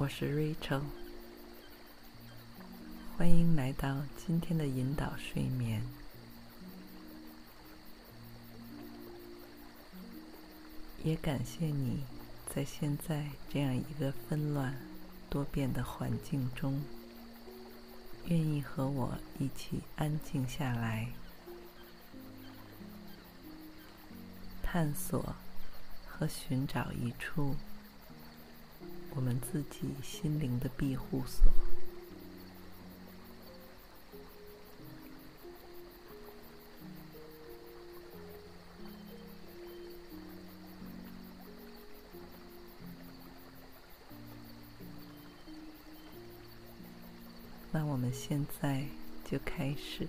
我是 Rachel，欢迎来到今天的引导睡眠。也感谢你在现在这样一个纷乱多变的环境中，愿意和我一起安静下来，探索和寻找一处。我们自己心灵的庇护所。那我们现在就开始。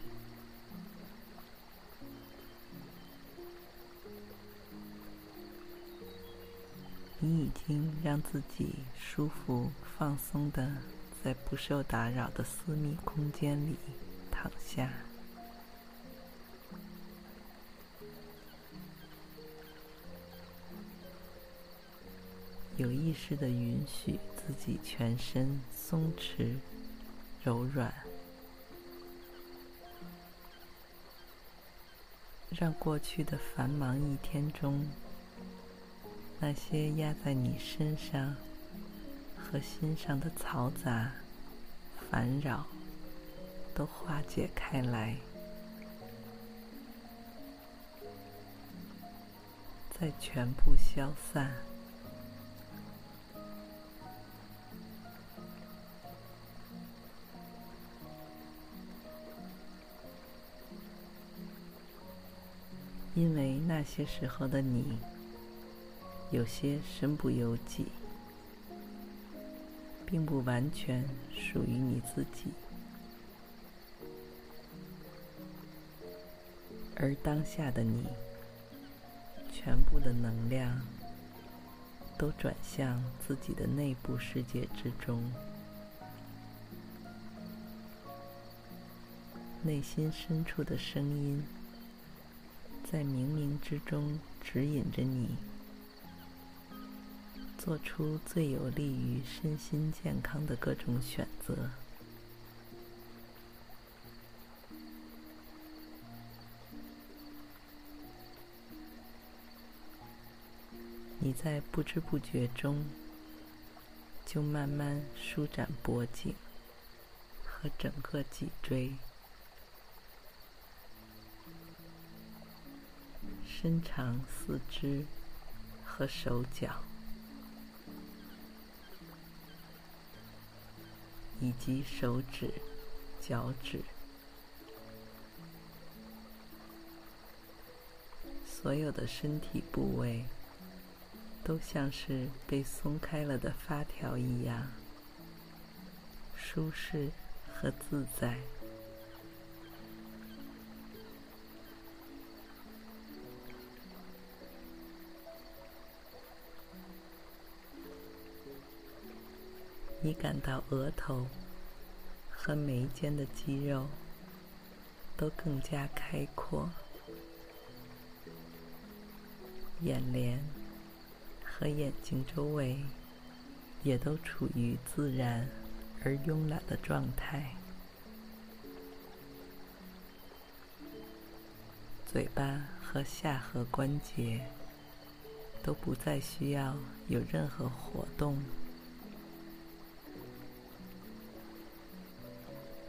你已经让自己舒服、放松的在不受打扰的私密空间里躺下，有意识的允许自己全身松弛、柔软，让过去的繁忙一天中。那些压在你身上和心上的嘈杂、烦扰，都化解开来，再全部消散。因为那些时候的你。有些身不由己，并不完全属于你自己，而当下的你，全部的能量都转向自己的内部世界之中，内心深处的声音在冥冥之中指引着你。做出最有利于身心健康的各种选择。你在不知不觉中，就慢慢舒展脖颈和整个脊椎，伸长四肢和手脚。以及手指、脚趾，所有的身体部位都像是被松开了的发条一样，舒适和自在。你感到额头和眉间的肌肉都更加开阔，眼帘和眼睛周围也都处于自然而慵懒的状态，嘴巴和下颌关节都不再需要有任何活动。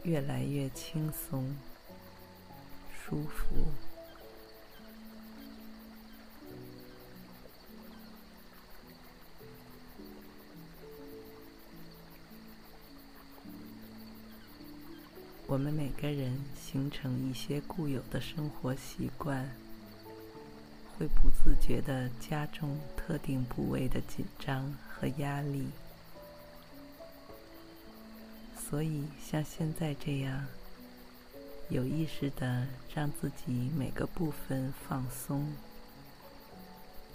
越来越轻松、舒服。我们每个人形成一些固有的生活习惯，会不自觉地加重特定部位的紧张和压力。所以，像现在这样，有意识地让自己每个部分放松，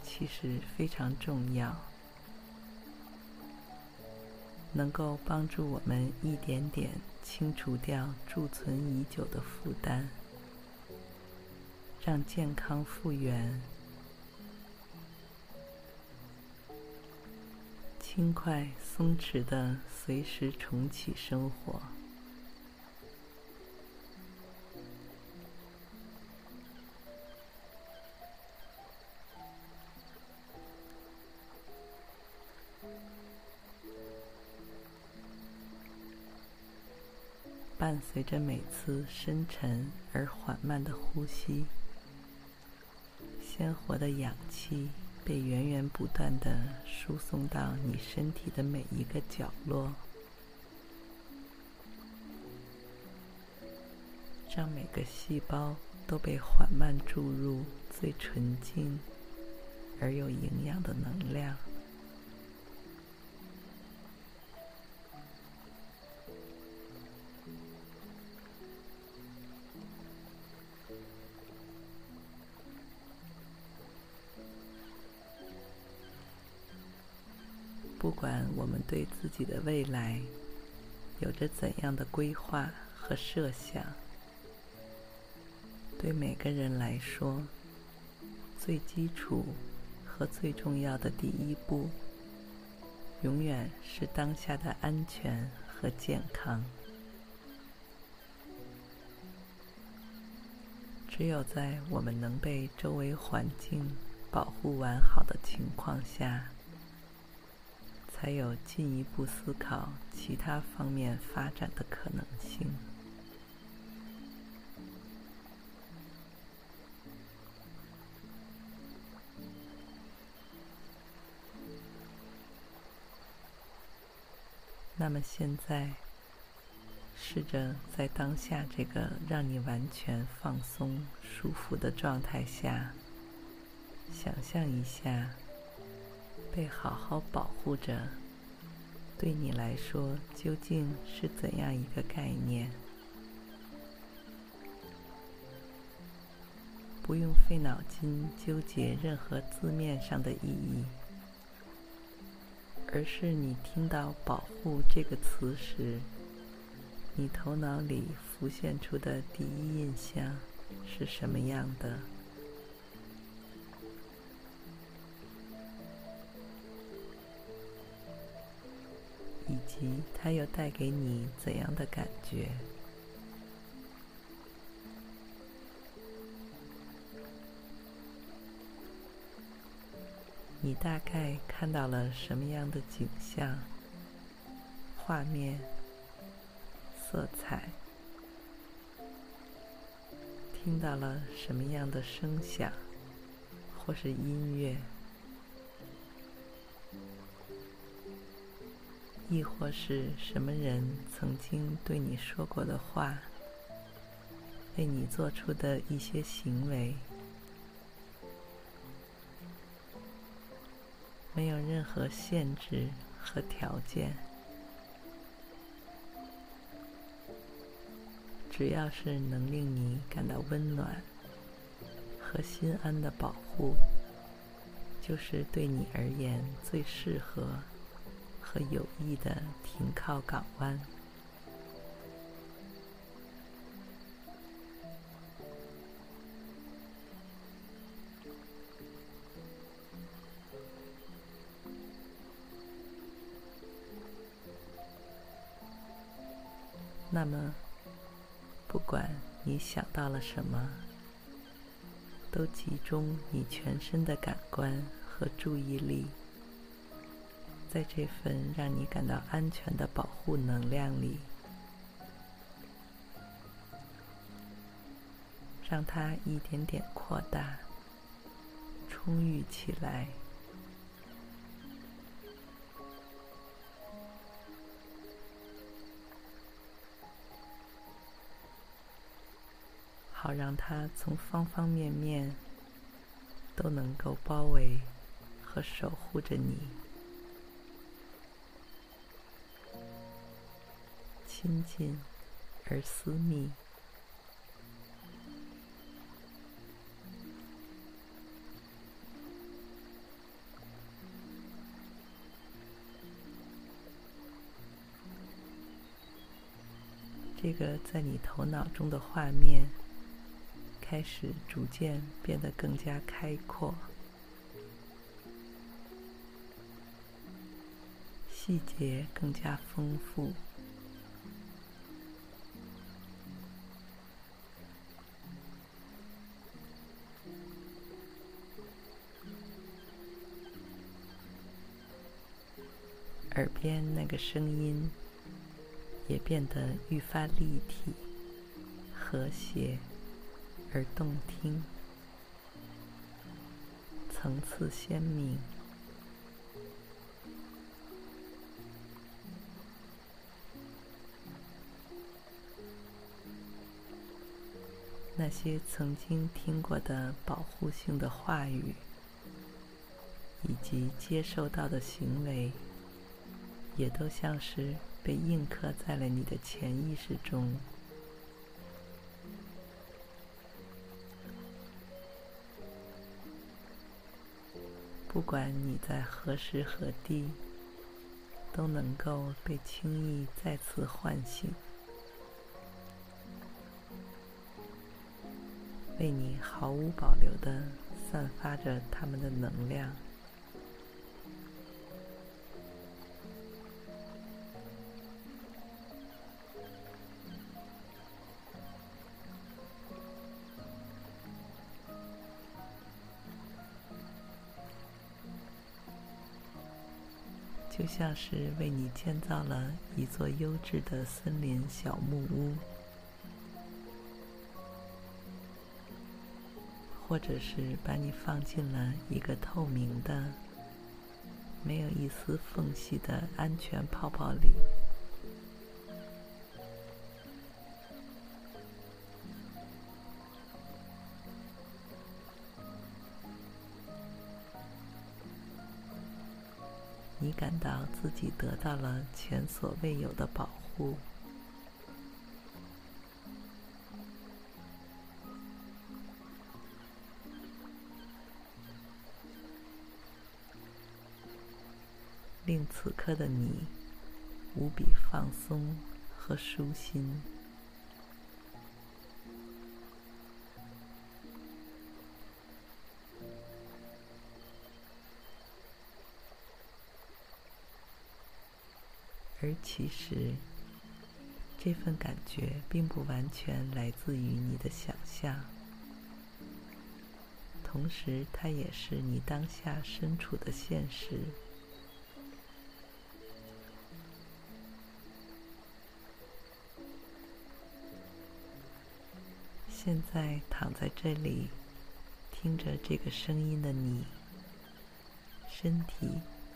其实非常重要，能够帮助我们一点点清除掉贮存已久的负担，让健康复原。轻快、松弛的，随时重启生活。伴随着每次深沉而缓慢的呼吸，鲜活的氧气。被源源不断的输送到你身体的每一个角落，让每个细胞都被缓慢注入最纯净而有营养的能量。不管我们对自己的未来有着怎样的规划和设想，对每个人来说，最基础和最重要的第一步，永远是当下的安全和健康。只有在我们能被周围环境保护完好的情况下，才有进一步思考其他方面发展的可能性。那么现在，试着在当下这个让你完全放松、舒服的状态下，想象一下。被好好保护着，对你来说究竟是怎样一个概念？不用费脑筋纠结任何字面上的意义，而是你听到“保护”这个词时，你头脑里浮现出的第一印象是什么样的？以及它又带给你怎样的感觉？你大概看到了什么样的景象、画面、色彩？听到了什么样的声响，或是音乐？亦或是什么人曾经对你说过的话，为你做出的一些行为，没有任何限制和条件，只要是能令你感到温暖和心安的保护，就是对你而言最适合。和有意的停靠港湾。那么，不管你想到了什么，都集中你全身的感官和注意力。在这份让你感到安全的保护能量里，让它一点点扩大、充裕起来，好让它从方方面面都能够包围和守护着你，亲近而私密。这个在你头脑中的画面开始逐渐变得更加开阔，细节更加丰富，边那个声音。也变得愈发立体、和谐而动听，层次鲜明。那些曾经听过的保护性的话语，以及接受到的行为，也都像是。被印刻在了你的潜意识中。不管你在何时何地，都能够被轻易再次唤醒，为你毫无保留地散发着他们的能量。像是为你建造了一座优质的森林小木屋，或者是把你放进了一个透明的、没有一丝缝隙的安全泡泡里。感到自己得到了前所未有的保护，令此刻的你无比放松和舒心。其实，这份感觉并不完全来自于你的想象，同时它也是你当下身处的现实。现在躺在这里，听着这个声音的你，身体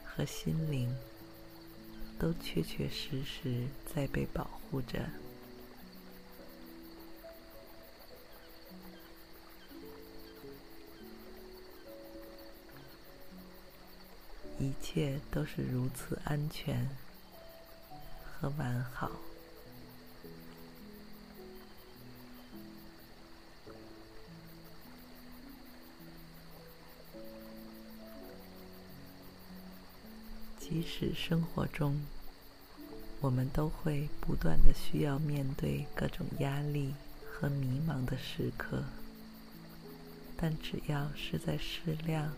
和心灵。都确确实实在被保护着，一切都是如此安全和完好。即使生活中，我们都会不断的需要面对各种压力和迷茫的时刻，但只要是在适量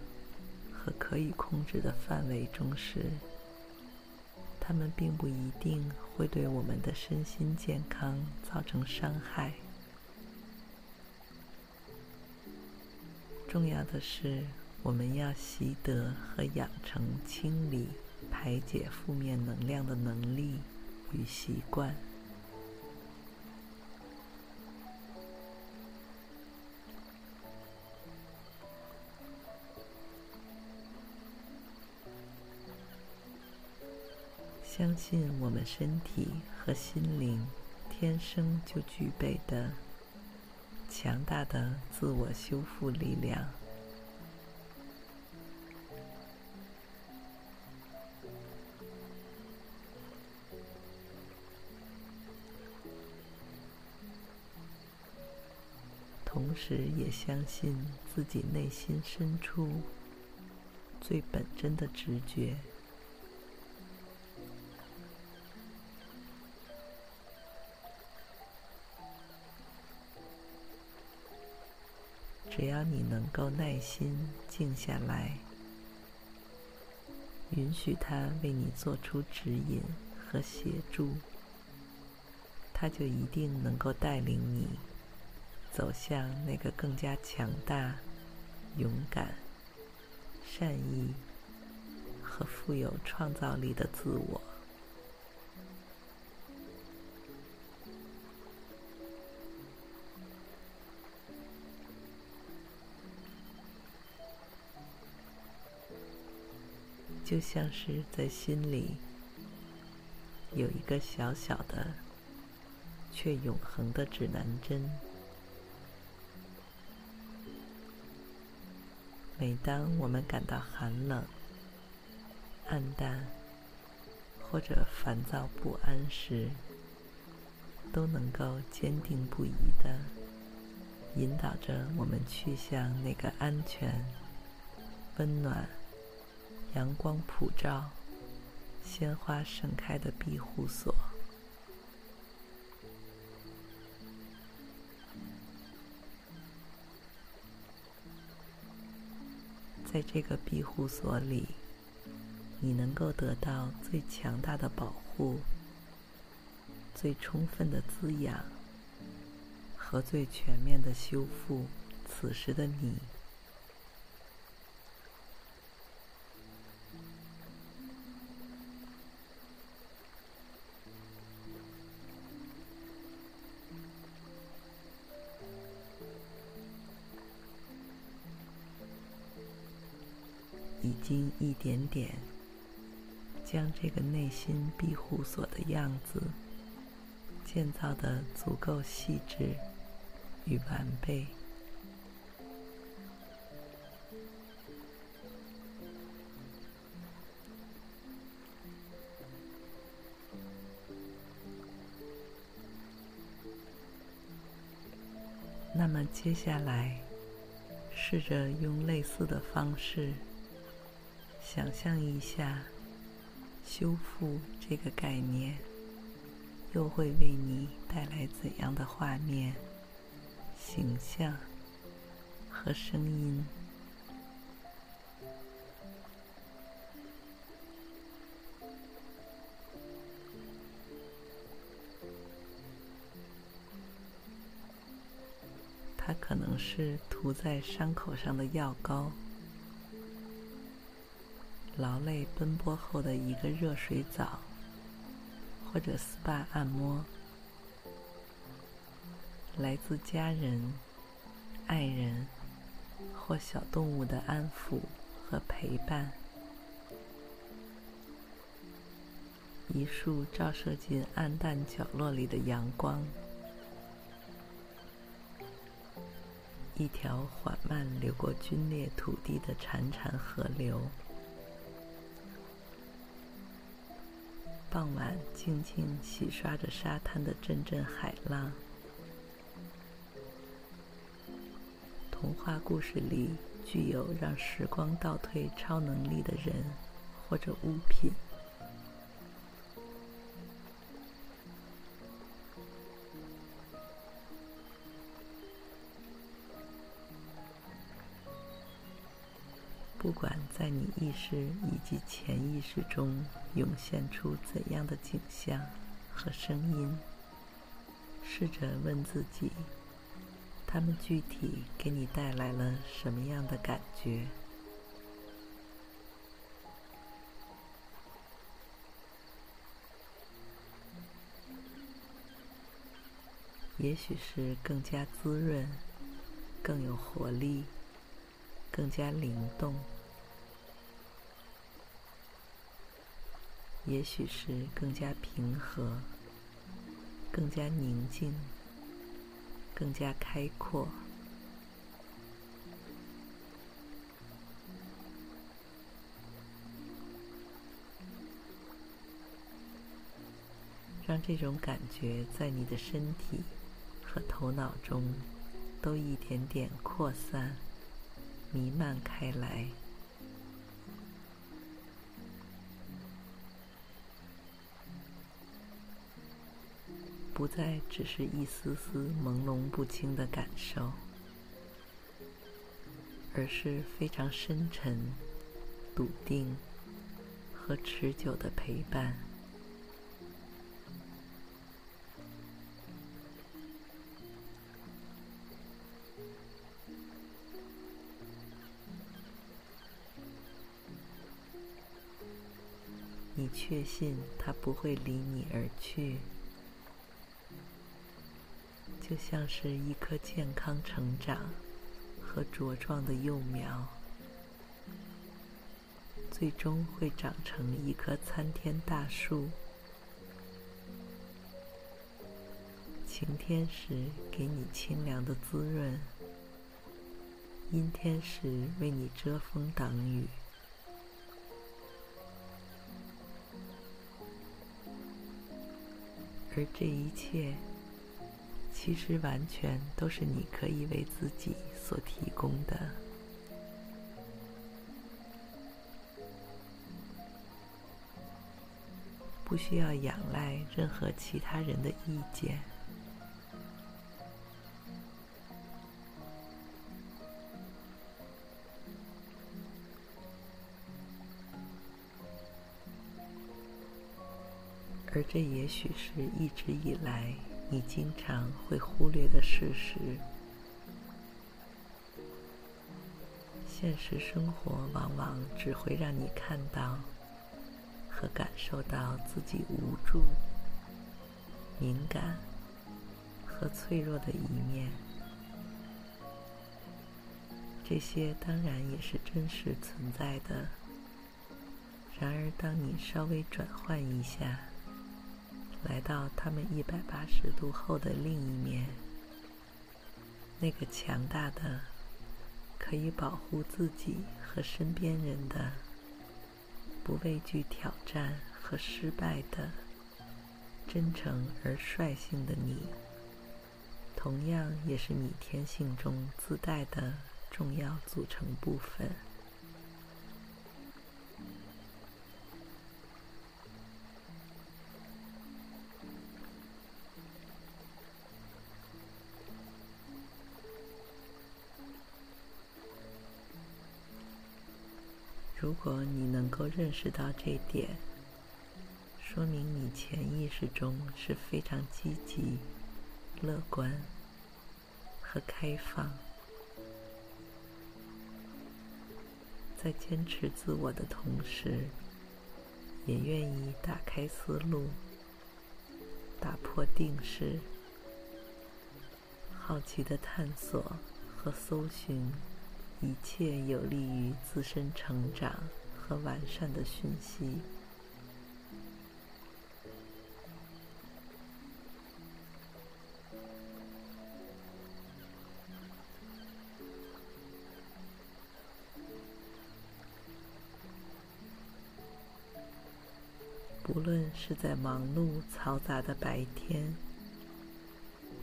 和可以控制的范围中时，他们并不一定会对我们的身心健康造成伤害。重要的是，我们要习得和养成清理。排解负面能量的能力与习惯，相信我们身体和心灵天生就具备的强大的自我修复力量。同时也相信自己内心深处最本真的直觉。只要你能够耐心静下来，允许他为你做出指引和协助，他就一定能够带领你走向那个更加强大、勇敢、善意和富有创造力的自我。就像是在心里有一个小小的却永恒的指南针。每当我们感到寒冷、暗淡或者烦躁不安时，都能够坚定不移地引导着我们去向那个安全、温暖。阳光普照、鲜花盛开的庇护所，在这个庇护所里，你能够得到最强大的保护、最充分的滋养和最全面的修复。此时的你。已经一点点将这个内心庇护所的样子建造的足够细致与完备。那么接下来，试着用类似的方式。想象一下，修复这个概念，又会为你带来怎样的画面、形象和声音？它可能是涂在伤口上的药膏。劳累奔波后的一个热水澡，或者 SPA 按摩，来自家人、爱人或小动物的安抚和陪伴，一束照射进暗淡角落里的阳光，一条缓慢流过龟裂土地的潺潺河流。傍晚，静静洗刷着沙滩的阵阵海浪。童话故事里具有让时光倒退超能力的人或者物品。在你意识以及潜意识中涌现出怎样的景象和声音，试着问自己：他们具体给你带来了什么样的感觉？也许是更加滋润，更有活力。更加灵动，也许是更加平和，更加宁静，更加开阔。让这种感觉在你的身体和头脑中都一点点扩散、弥漫开来，不再只是一丝丝朦胧不清的感受，而是非常深沉、笃定和持久的陪伴。你确信他不会离你而去，就像是一棵健康成长和茁壮的幼苗，最终会长成一棵参天大树。晴天时给你清凉的滋润，阴天时为你遮风挡雨。而这一切，其实完全都是你可以为自己所提供的，不需要仰赖任何其他人的意见。而这也许是一直以来你经常会忽略的事实。现实生活往往只会让你看到和感受到自己无助、敏感和脆弱的一面。这些当然也是真实存在的。然而，当你稍微转换一下，来到他们一百八十度后的另一面，那个强大的、可以保护自己和身边人的、不畏惧挑战和失败的、真诚而率性的你，同样也是你天性中自带的重要组成部分。如果你能够认识到这点，说明你潜意识中是非常积极、乐观和开放，在坚持自我的同时，也愿意打开思路，打破定式，好奇的探索和搜寻。一切有利于自身成长和完善的讯息，不论是在忙碌嘈杂的白天，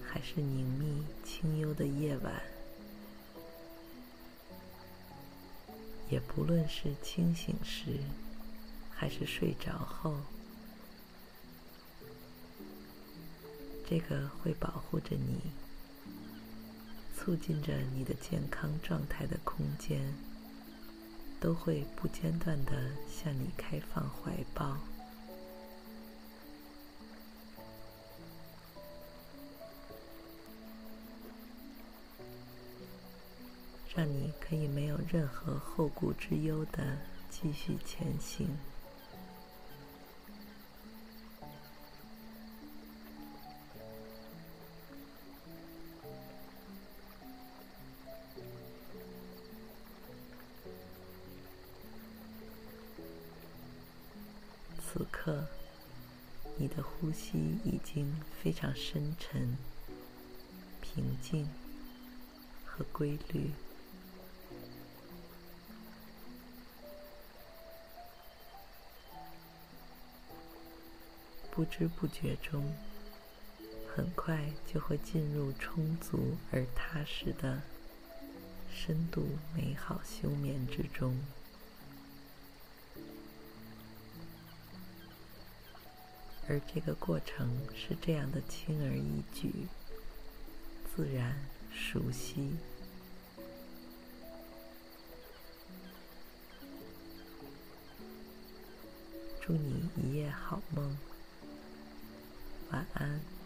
还是宁谧清幽的夜晚。也不论是清醒时，还是睡着后，这个会保护着你、促进着你的健康状态的空间，都会不间断地向你开放怀抱。让你可以没有任何后顾之忧的继续前行。此刻，你的呼吸已经非常深沉、平静和规律。不知不觉中，很快就会进入充足而踏实的深度美好休眠之中。而这个过程是这样的轻而易举、自然、熟悉。祝你一夜好梦，晚安。